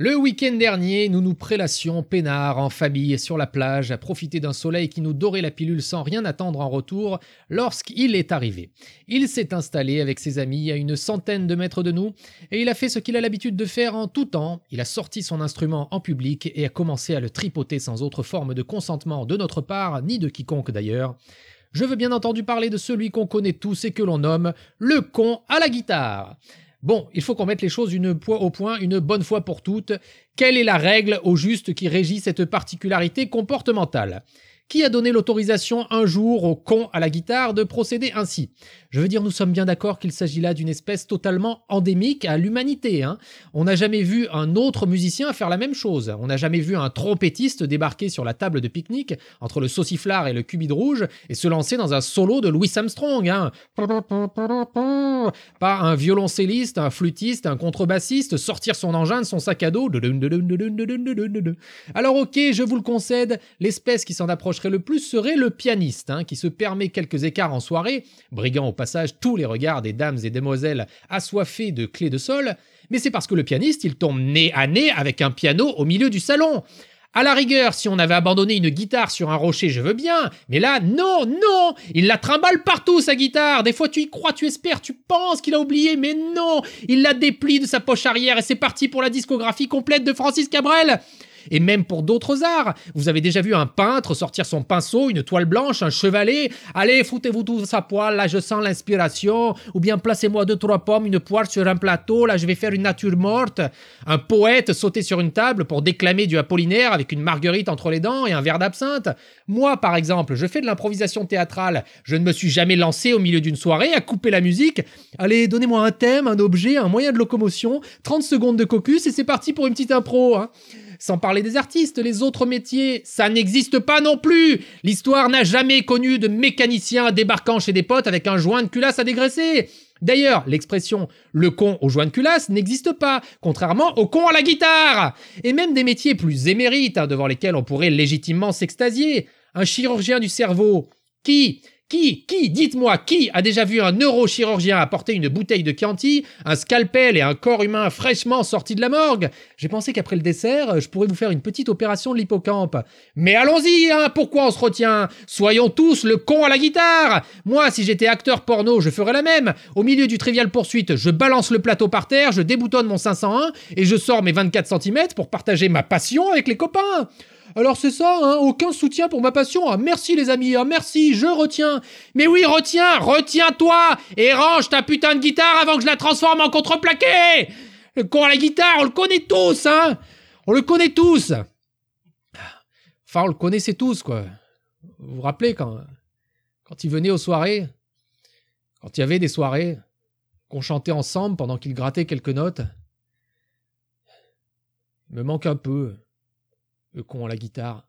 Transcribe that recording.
Le week-end dernier, nous nous prélassions peinard en famille sur la plage à profiter d'un soleil qui nous dorait la pilule sans rien attendre en retour lorsqu'il est arrivé. Il s'est installé avec ses amis à une centaine de mètres de nous et il a fait ce qu'il a l'habitude de faire en tout temps. Il a sorti son instrument en public et a commencé à le tripoter sans autre forme de consentement de notre part, ni de quiconque d'ailleurs. Je veux bien entendu parler de celui qu'on connaît tous et que l'on nomme le con à la guitare. Bon, il faut qu'on mette les choses une au point une bonne fois pour toutes. Quelle est la règle au juste qui régit cette particularité comportementale? Qui a donné l'autorisation un jour au con à la guitare de procéder ainsi? Je veux dire, nous sommes bien d'accord qu'il s'agit là d'une espèce totalement endémique à l'humanité. Hein. On n'a jamais vu un autre musicien faire la même chose. On n'a jamais vu un trompettiste débarquer sur la table de pique-nique entre le sauciflard et le cubide rouge et se lancer dans un solo de Louis Armstrong. Hein. Pas un violoncelliste, un flûtiste, un contrebassiste sortir son engin de son sac à dos. Alors ok, je vous le concède, l'espèce qui s'en approche le plus serait le pianiste, hein, qui se permet quelques écarts en soirée, briguant au passage tous les regards des dames et demoiselles assoiffées de clés de sol, mais c'est parce que le pianiste, il tombe nez à nez avec un piano au milieu du salon. À la rigueur, si on avait abandonné une guitare sur un rocher, je veux bien. Mais là, non, non Il la trimballe partout, sa guitare Des fois, tu y crois, tu espères, tu penses qu'il a oublié, mais non Il la déplie de sa poche arrière et c'est parti pour la discographie complète de Francis Cabrel et même pour d'autres arts. Vous avez déjà vu un peintre sortir son pinceau, une toile blanche, un chevalet, allez, foutez-vous tout sa poêle, là je sens l'inspiration, ou bien placez-moi deux, trois pommes, une poire sur un plateau, là je vais faire une nature morte. Un poète sauter sur une table pour déclamer du Apollinaire avec une marguerite entre les dents et un verre d'absinthe. Moi, par exemple, je fais de l'improvisation théâtrale. Je ne me suis jamais lancé au milieu d'une soirée à couper la musique. Allez, donnez-moi un thème, un objet, un moyen de locomotion, 30 secondes de caucus et c'est parti pour une petite impro. Hein. Sans parler des artistes, les autres métiers, ça n'existe pas non plus. L'histoire n'a jamais connu de mécanicien débarquant chez des potes avec un joint de culasse à dégraisser. D'ailleurs, l'expression le con au joint de culasse n'existe pas, contrairement au con à la guitare. Et même des métiers plus émérites, hein, devant lesquels on pourrait légitimement s'extasier. Un chirurgien du cerveau, qui, qui, qui, dites-moi, qui a déjà vu un neurochirurgien apporter une bouteille de Chianti, un scalpel et un corps humain fraîchement sorti de la morgue? J'ai pensé qu'après le dessert, je pourrais vous faire une petite opération de l'hippocampe. Mais allons-y, hein, pourquoi on se retient? Soyons tous le con à la guitare Moi, si j'étais acteur porno, je ferais la même. Au milieu du trivial poursuite, je balance le plateau par terre, je déboutonne mon 501 et je sors mes 24 cm pour partager ma passion avec les copains. Alors c'est ça, hein, aucun soutien pour ma passion. Ah, merci les amis, ah, merci, je retiens. Mais oui, retiens, retiens-toi et range ta putain de guitare avant que je la transforme en contreplaqué. Le con à la guitare, on le connaît tous, hein. On le connaît tous. Enfin, on le connaissait tous, quoi. Vous vous rappelez quand, quand il venait aux soirées, quand il y avait des soirées, qu'on chantait ensemble pendant qu'il grattait quelques notes? Il me manque un peu con à la guitare.